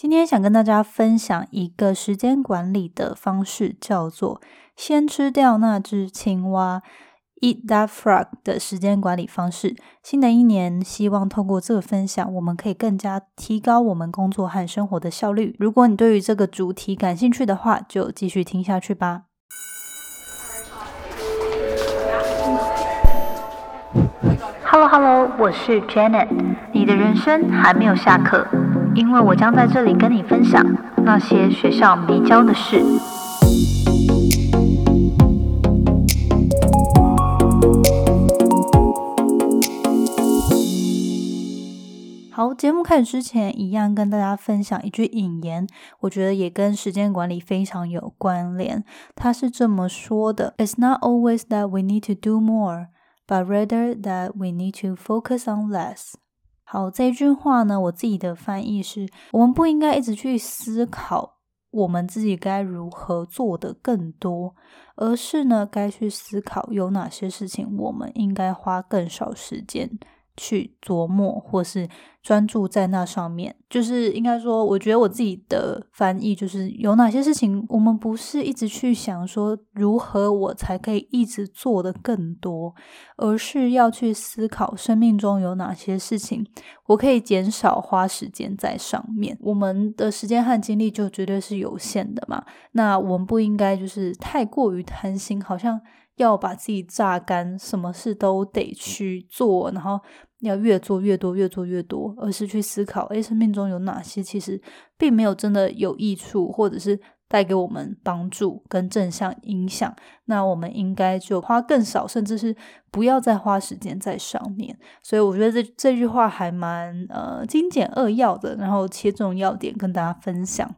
今天想跟大家分享一个时间管理的方式，叫做先吃掉那只青蛙 （Eat that frog） 的时间管理方式。新的一年，希望透过这个分享，我们可以更加提高我们工作和生活的效率。如果你对于这个主题感兴趣的话，就继续听下去吧。Hello Hello，我是 Janet，你的人生还没有下课。因为我将在这里跟你分享那些学校没教的事。好，节目开始之前，一样跟大家分享一句引言，我觉得也跟时间管理非常有关联。他是这么说的：“It's not always that we need to do more, but rather that we need to focus on less。”好，这句话呢，我自己的翻译是：我们不应该一直去思考我们自己该如何做的更多，而是呢，该去思考有哪些事情我们应该花更少时间。去琢磨，或是专注在那上面，就是应该说，我觉得我自己的翻译就是有哪些事情，我们不是一直去想说如何我才可以一直做的更多，而是要去思考生命中有哪些事情我可以减少花时间在上面。我们的时间和精力就绝对是有限的嘛，那我们不应该就是太过于贪心，好像要把自己榨干，什么事都得去做，然后。要越做越多，越做越多，而是去思考：诶，生命中有哪些其实并没有真的有益处，或者是带给我们帮助跟正向影响？那我们应该就花更少，甚至是不要再花时间在上面。所以我觉得这这句话还蛮呃精简扼要的，然后切中要点跟大家分享。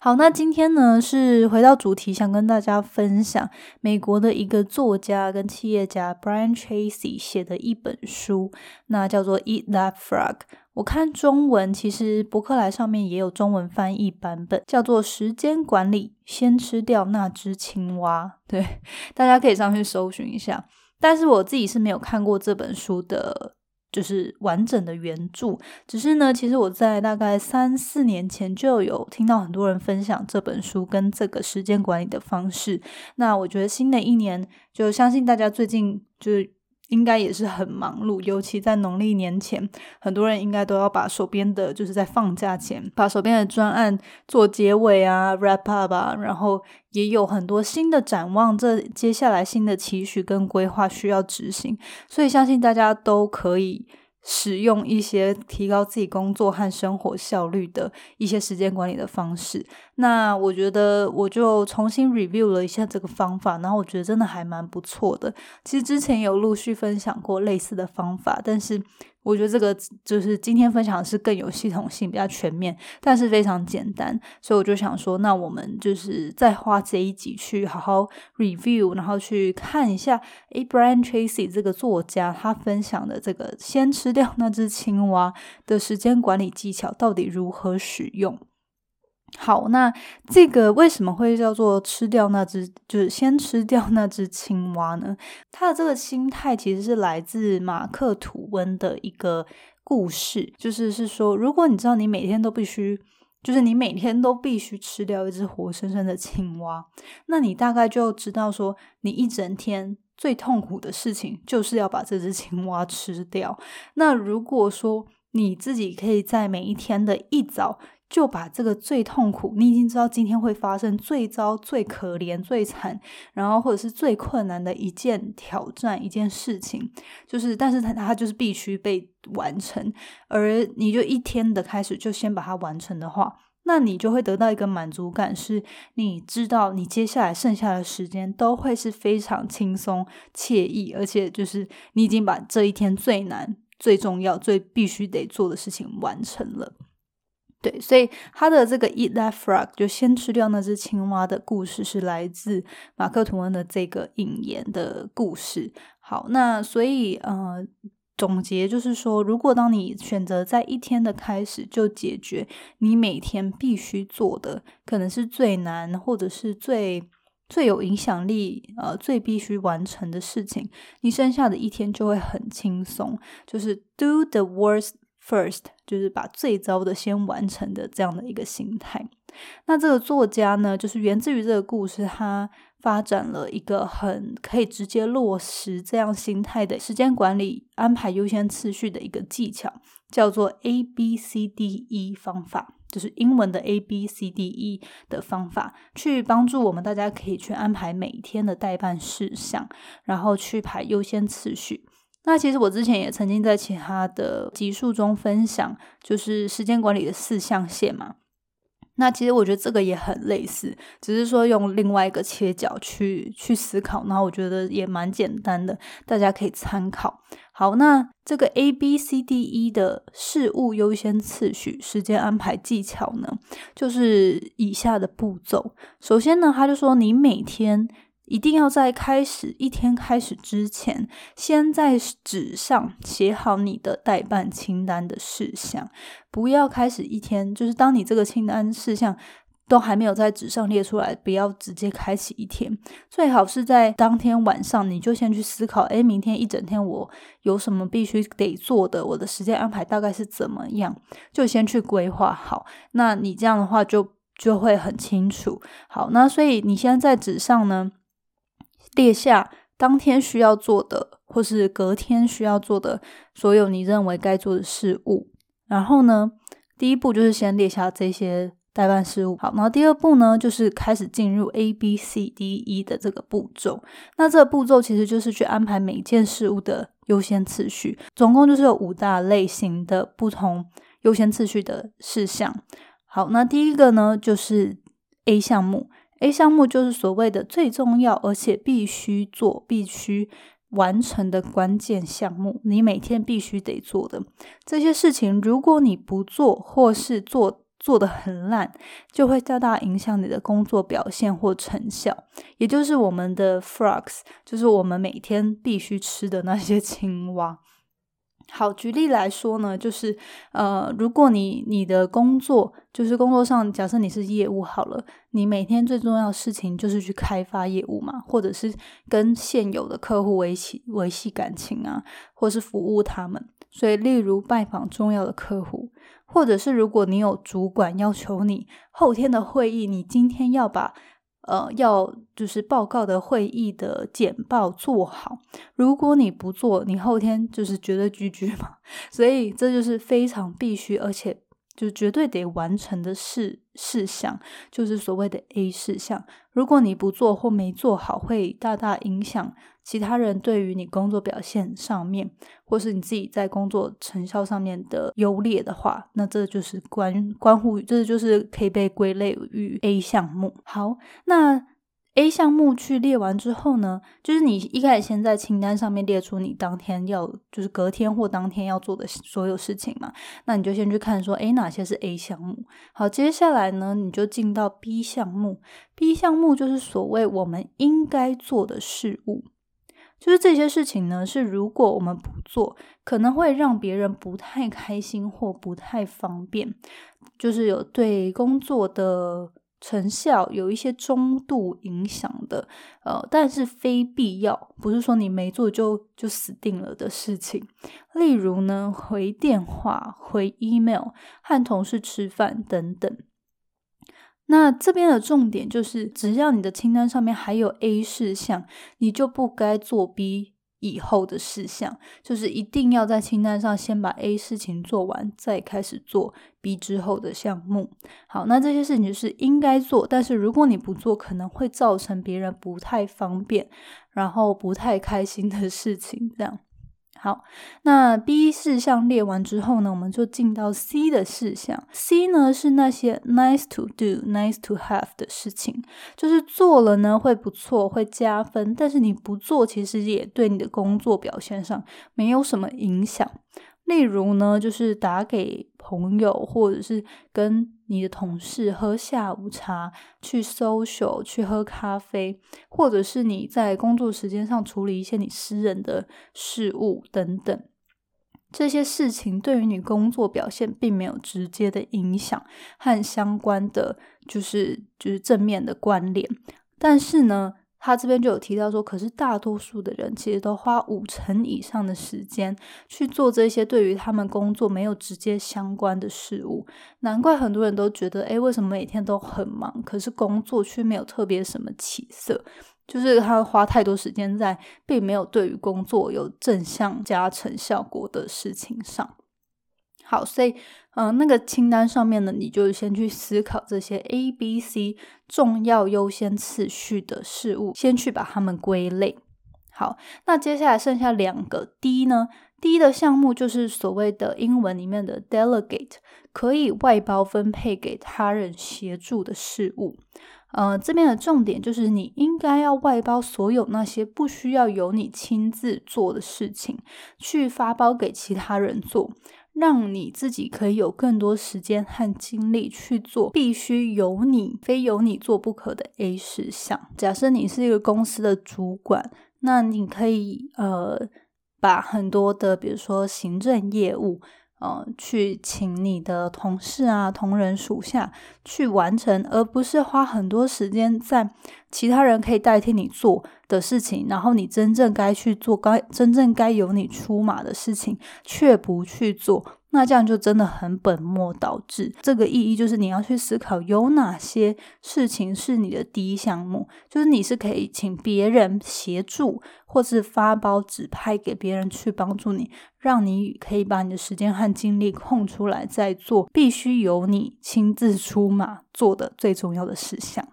好，那今天呢是回到主题，想跟大家分享美国的一个作家跟企业家 Brian Tracy 写的一本书，那叫做《Eat That Frog》。我看中文，其实博客来上面也有中文翻译版本，叫做《时间管理：先吃掉那只青蛙》。对，大家可以上去搜寻一下。但是我自己是没有看过这本书的。就是完整的原著，只是呢，其实我在大概三四年前就有听到很多人分享这本书跟这个时间管理的方式。那我觉得新的一年，就相信大家最近就是。应该也是很忙碌，尤其在农历年前，很多人应该都要把手边的，就是在放假前，把手边的专案做结尾啊，wrap up 啊，然后也有很多新的展望，这接下来新的期许跟规划需要执行，所以相信大家都可以。使用一些提高自己工作和生活效率的一些时间管理的方式。那我觉得我就重新 review 了一下这个方法，然后我觉得真的还蛮不错的。其实之前有陆续分享过类似的方法，但是。我觉得这个就是今天分享的是更有系统性、比较全面，但是非常简单，所以我就想说，那我们就是再花这一集去好好 review，然后去看一下，诶 b r i a n Tracy 这个作家他分享的这个先吃掉那只青蛙的时间管理技巧到底如何使用。好，那这个为什么会叫做吃掉那只，就是先吃掉那只青蛙呢？他的这个心态其实是来自马克吐温的一个故事，就是是说，如果你知道你每天都必须，就是你每天都必须吃掉一只活生生的青蛙，那你大概就知道说，你一整天最痛苦的事情就是要把这只青蛙吃掉。那如果说你自己可以在每一天的一早，就把这个最痛苦，你已经知道今天会发生最糟、最可怜、最惨，然后或者是最困难的一件挑战、一件事情，就是，但是它它就是必须被完成，而你就一天的开始就先把它完成的话，那你就会得到一个满足感，是你知道你接下来剩下的时间都会是非常轻松惬意，而且就是你已经把这一天最难、最重要、最必须得做的事情完成了。对，所以他的这个 eat that frog 就先吃掉那只青蛙的故事，是来自马克吐温的这个引言的故事。好，那所以呃，总结就是说，如果当你选择在一天的开始就解决你每天必须做的，可能是最难或者是最最有影响力呃最必须完成的事情，你剩下的一天就会很轻松，就是 do the worst。first，就是把最糟的先完成的这样的一个心态。那这个作家呢，就是源自于这个故事，他发展了一个很可以直接落实这样心态的时间管理、安排优先次序的一个技巧，叫做 A B C D E 方法，就是英文的 A B C D E 的方法，去帮助我们大家可以去安排每一天的代办事项，然后去排优先次序。那其实我之前也曾经在其他的集数中分享，就是时间管理的四象限嘛。那其实我觉得这个也很类似，只是说用另外一个切角去去思考，然后我觉得也蛮简单的，大家可以参考。好，那这个 A B C D E 的事物优先次序、时间安排技巧呢，就是以下的步骤。首先呢，他就说你每天。一定要在开始一天开始之前，先在纸上写好你的代办清单的事项。不要开始一天，就是当你这个清单事项都还没有在纸上列出来，不要直接开启一天。最好是在当天晚上，你就先去思考：诶，明天一整天我有什么必须得做的？我的时间安排大概是怎么样？就先去规划好。那你这样的话就就会很清楚。好，那所以你现在在纸上呢？列下当天需要做的，或是隔天需要做的所有你认为该做的事物。然后呢，第一步就是先列下这些代办事务。好，然后第二步呢，就是开始进入 A B C D E 的这个步骤。那这个步骤其实就是去安排每件事物的优先次序。总共就是有五大类型的不同优先次序的事项。好，那第一个呢，就是 A 项目。A 项目就是所谓的最重要，而且必须做、必须完成的关键项目，你每天必须得做的这些事情，如果你不做，或是做做的很烂，就会大大影响你的工作表现或成效。也就是我们的 frogs，就是我们每天必须吃的那些青蛙。好，举例来说呢，就是呃，如果你你的工作就是工作上，假设你是业务好了，你每天最重要的事情就是去开发业务嘛，或者是跟现有的客户维系维系感情啊，或是服务他们。所以，例如拜访重要的客户，或者是如果你有主管要求你后天的会议，你今天要把。呃，要就是报告的会议的简报做好。如果你不做，你后天就是绝对居居嘛。所以这就是非常必须，而且就绝对得完成的事事项，就是所谓的 A 事项。如果你不做或没做好，会大大影响。其他人对于你工作表现上面，或是你自己在工作成效上面的优劣的话，那这就是关关乎，这就是可以被归类于 A 项目。好，那 A 项目去列完之后呢，就是你一开始先在清单上面列出你当天要，就是隔天或当天要做的所有事情嘛。那你就先去看说，诶，哪些是 A 项目？好，接下来呢，你就进到 B 项目。B 项目就是所谓我们应该做的事物。就是这些事情呢，是如果我们不做，可能会让别人不太开心或不太方便，就是有对工作的成效有一些中度影响的，呃，但是非必要，不是说你没做就就死定了的事情。例如呢，回电话、回 email、和同事吃饭等等。那这边的重点就是，只要你的清单上面还有 A 事项，你就不该做 B 以后的事项，就是一定要在清单上先把 A 事情做完，再开始做 B 之后的项目。好，那这些事情就是应该做，但是如果你不做，可能会造成别人不太方便，然后不太开心的事情，这样。好，那 B 事项列完之后呢，我们就进到 C 的事项。C 呢是那些 nice to do、nice to have 的事情，就是做了呢会不错，会加分，但是你不做，其实也对你的工作表现上没有什么影响。例如呢，就是打给朋友，或者是跟你的同事喝下午茶、去 social、去喝咖啡，或者是你在工作时间上处理一些你私人的事务等等，这些事情对于你工作表现并没有直接的影响和相关的，就是就是正面的关联，但是呢。他这边就有提到说，可是大多数的人其实都花五成以上的时间去做这些对于他们工作没有直接相关的事物。难怪很多人都觉得，诶，为什么每天都很忙，可是工作却没有特别什么起色？就是他花太多时间在并没有对于工作有正向加成效果的事情上。好，所以，嗯，那个清单上面呢，你就先去思考这些 A、B、C 重要优先次序的事物，先去把它们归类。好，那接下来剩下两个 D 呢？D 的项目就是所谓的英文里面的 delegate，可以外包分配给他人协助的事物。呃，这边的重点就是你应该要外包所有那些不需要由你亲自做的事情，去发包给其他人做，让你自己可以有更多时间和精力去做必须由你、非由你做不可的 A 事项。假设你是一个公司的主管，那你可以呃把很多的，比如说行政业务。呃，去请你的同事啊、同仁属下去完成，而不是花很多时间在其他人可以代替你做的事情，然后你真正该去做、该真正该由你出马的事情却不去做。那这样就真的很本末倒置。这个意义就是你要去思考，有哪些事情是你的第一项目，就是你是可以请别人协助，或是发包指派给别人去帮助你，让你可以把你的时间和精力空出来，再做必须由你亲自出马做的最重要的事项。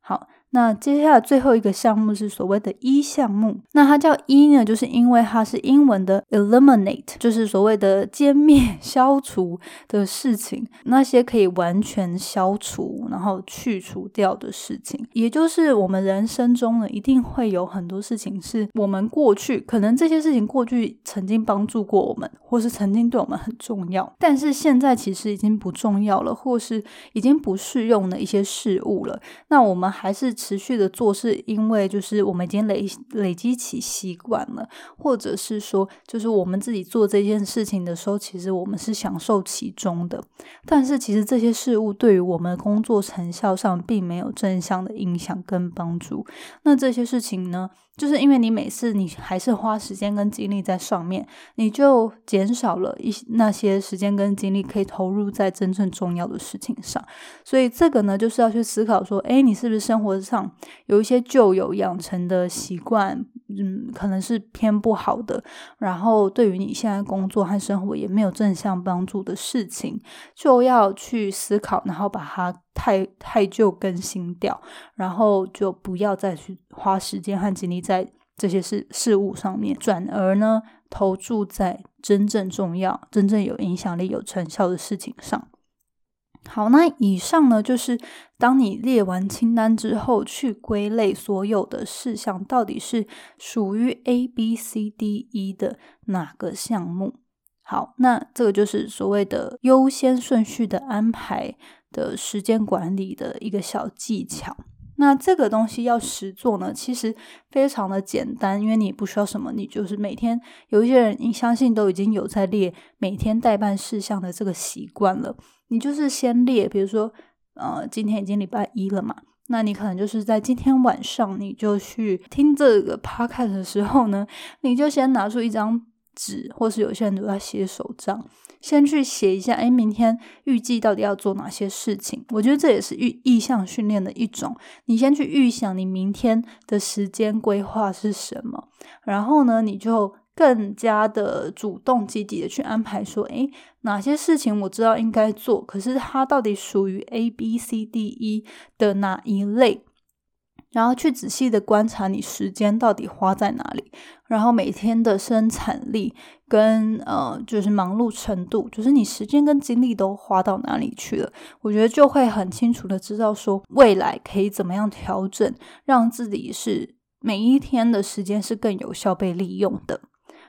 好。那接下来最后一个项目是所谓的一项目，那它叫一呢，就是因为它是英文的 eliminate，就是所谓的歼灭、消除的事情，那些可以完全消除，然后去除掉的事情，也就是我们人生中呢，一定会有很多事情是我们过去可能这些事情过去曾经帮助过我们，或是曾经对我们很重要，但是现在其实已经不重要了，或是已经不适用的一些事物了，那我们还是。持续的做，是因为就是我们已经累累积起习惯了，或者是说，就是我们自己做这件事情的时候，其实我们是享受其中的。但是，其实这些事物对于我们工作成效上并没有正向的影响跟帮助。那这些事情呢？就是因为你每次你还是花时间跟精力在上面，你就减少了一那些时间跟精力可以投入在真正重要的事情上。所以这个呢，就是要去思考说，哎，你是不是生活上有一些旧有养成的习惯，嗯，可能是偏不好的，然后对于你现在工作和生活也没有正向帮助的事情，就要去思考，然后把它。太太旧更新掉，然后就不要再去花时间和精力在这些事事物上面，转而呢投注在真正重要、真正有影响力、有成效的事情上。好，那以上呢就是当你列完清单之后，去归类所有的事项到底是属于 A、B、C、D、E 的哪个项目。好，那这个就是所谓的优先顺序的安排。的时间管理的一个小技巧，那这个东西要实做呢，其实非常的简单，因为你不需要什么，你就是每天有一些人，你相信都已经有在列每天代办事项的这个习惯了。你就是先列，比如说，呃，今天已经礼拜一了嘛，那你可能就是在今天晚上，你就去听这个 podcast 的时候呢，你就先拿出一张纸，或是有些人都在写手账。先去写一下，哎，明天预计到底要做哪些事情？我觉得这也是预意向训练的一种。你先去预想你明天的时间规划是什么，然后呢，你就更加的主动积极的去安排，说，哎，哪些事情我知道应该做，可是它到底属于 A、B、C、D、E 的哪一类？然后去仔细的观察你时间到底花在哪里，然后每天的生产力跟呃就是忙碌程度，就是你时间跟精力都花到哪里去了，我觉得就会很清楚的知道说未来可以怎么样调整，让自己是每一天的时间是更有效被利用的。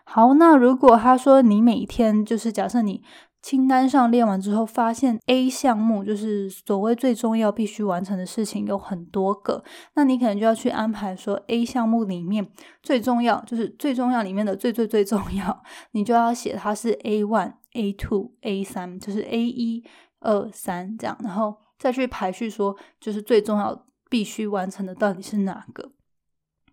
好，那如果他说你每天就是假设你。清单上列完之后，发现 A 项目就是所谓最重要、必须完成的事情有很多个，那你可能就要去安排说 A 项目里面最重要，就是最重要里面的最最最重要，你就要写它是 A one、A two、A 三，就是 A 一、二、三这样，然后再去排序说就是最重要、必须完成的到底是哪个。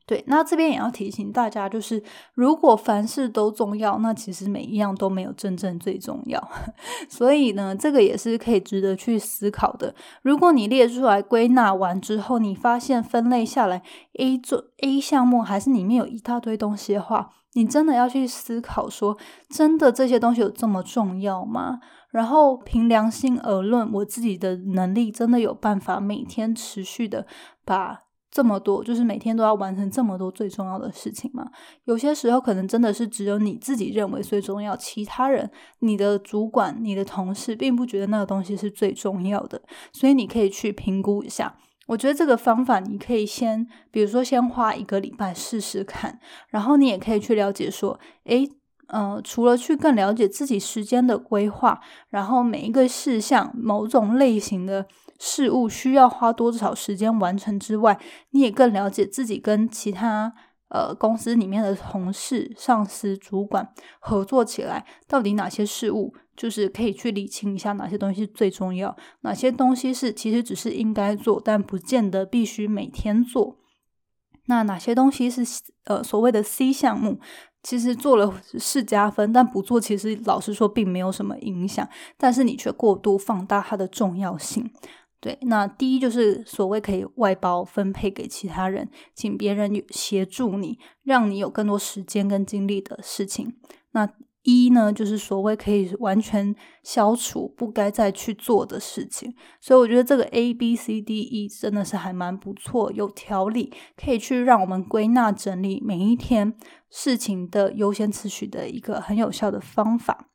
对，那这边也要提醒大家，就是如果凡事都重要，那其实每一样都没有真正最重要。所以呢，这个也是可以值得去思考的。如果你列出来归纳完之后，你发现分类下来 A 做 A 项目还是里面有一大堆东西的话，你真的要去思考说，真的这些东西有这么重要吗？然后凭良心而论，我自己的能力真的有办法每天持续的把。这么多，就是每天都要完成这么多最重要的事情吗？有些时候可能真的是只有你自己认为最重要，其他人、你的主管、你的同事并不觉得那个东西是最重要的。所以你可以去评估一下。我觉得这个方法你可以先，比如说先花一个礼拜试试看，然后你也可以去了解说，诶，呃，除了去更了解自己时间的规划，然后每一个事项、某种类型的。事物需要花多少时间完成之外，你也更了解自己跟其他呃公司里面的同事、上司、主管合作起来，到底哪些事物就是可以去理清一下哪些东西最重要，哪些东西是其实只是应该做，但不见得必须每天做。那哪些东西是呃所谓的 C 项目，其实做了是加分，但不做其实老实说并没有什么影响，但是你却过度放大它的重要性。对，那第一就是所谓可以外包分配给其他人，请别人协助你，让你有更多时间跟精力的事情。那一呢，就是所谓可以完全消除不该再去做的事情。所以我觉得这个 A B C D E 真的是还蛮不错，有条理，可以去让我们归纳整理每一天事情的优先次序的一个很有效的方法。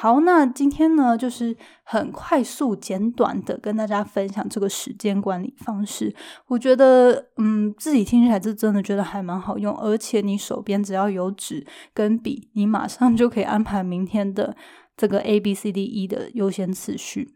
好，那今天呢，就是很快速简短的跟大家分享这个时间管理方式。我觉得，嗯，自己听起来是真的觉得还蛮好用，而且你手边只要有纸跟笔，你马上就可以安排明天的这个 A B C D E 的优先次序。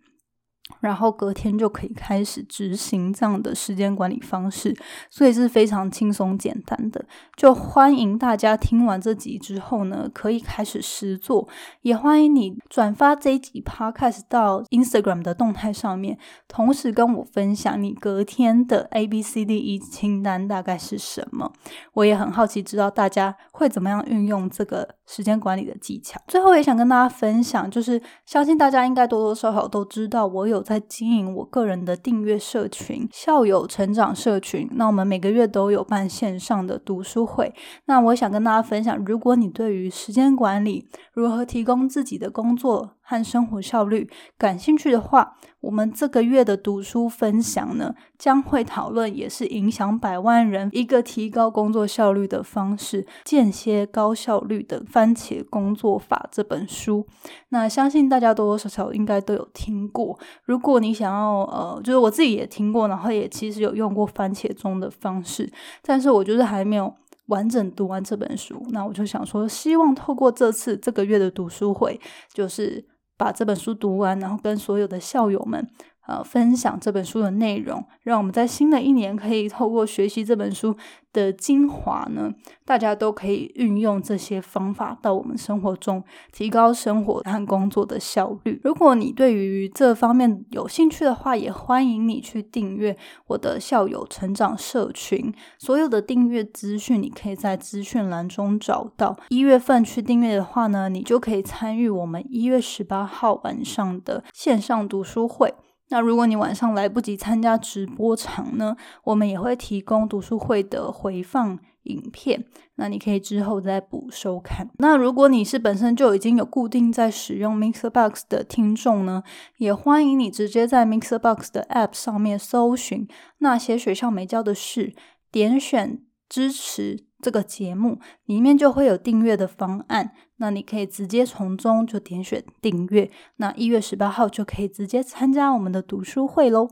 然后隔天就可以开始执行这样的时间管理方式，所以是非常轻松简单的。就欢迎大家听完这集之后呢，可以开始实做。也欢迎你转发这一集 Podcast 到 Instagram 的动态上面，同时跟我分享你隔天的 A B C D E 清单大概是什么。我也很好奇，知道大家会怎么样运用这个时间管理的技巧。最后也想跟大家分享，就是相信大家应该多多少少都知道，我有。在经营我个人的订阅社群校友成长社群，那我们每个月都有办线上的读书会。那我想跟大家分享，如果你对于时间管理如何提供自己的工作。和生活效率感兴趣的话，我们这个月的读书分享呢，将会讨论也是影响百万人一个提高工作效率的方式——间歇高效率的番茄工作法这本书。那相信大家多多少少应该都有听过。如果你想要，呃，就是我自己也听过，然后也其实有用过番茄钟的方式，但是我就是还没有。完整读完这本书，那我就想说，希望透过这次这个月的读书会，就是把这本书读完，然后跟所有的校友们。呃，分享这本书的内容，让我们在新的一年可以透过学习这本书的精华呢，大家都可以运用这些方法到我们生活中，提高生活和工作的效率。如果你对于这方面有兴趣的话，也欢迎你去订阅我的校友成长社群。所有的订阅资讯，你可以在资讯栏中找到。一月份去订阅的话呢，你就可以参与我们一月十八号晚上的线上读书会。那如果你晚上来不及参加直播场呢，我们也会提供读书会的回放影片，那你可以之后再补收看。那如果你是本身就已经有固定在使用 Mixer Box 的听众呢，也欢迎你直接在 Mixer Box 的 App 上面搜寻那些学校没教的事，点选支持。这个节目里面就会有订阅的方案，那你可以直接从中就点选订阅。那一月十八号就可以直接参加我们的读书会喽。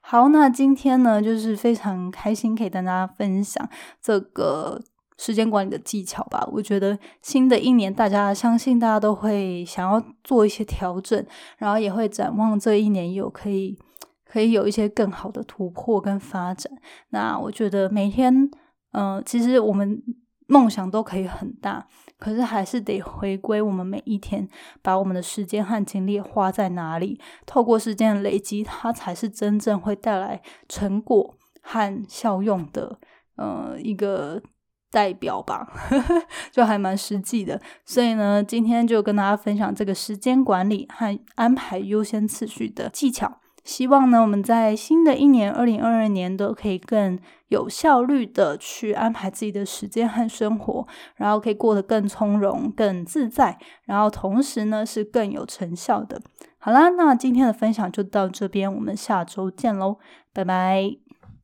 好，那今天呢，就是非常开心可以跟大家分享这个时间管理的技巧吧。我觉得新的一年，大家相信大家都会想要做一些调整，然后也会展望这一年有可以可以有一些更好的突破跟发展。那我觉得每天。嗯，其实我们梦想都可以很大，可是还是得回归我们每一天，把我们的时间和精力花在哪里。透过时间的累积，它才是真正会带来成果和效用的呃一个代表吧，就还蛮实际的。所以呢，今天就跟大家分享这个时间管理和安排优先次序的技巧。希望呢，我们在新的一年二零二二年都可以更有效率的去安排自己的时间和生活，然后可以过得更从容、更自在，然后同时呢是更有成效的。好啦，那今天的分享就到这边，我们下周见喽，拜拜。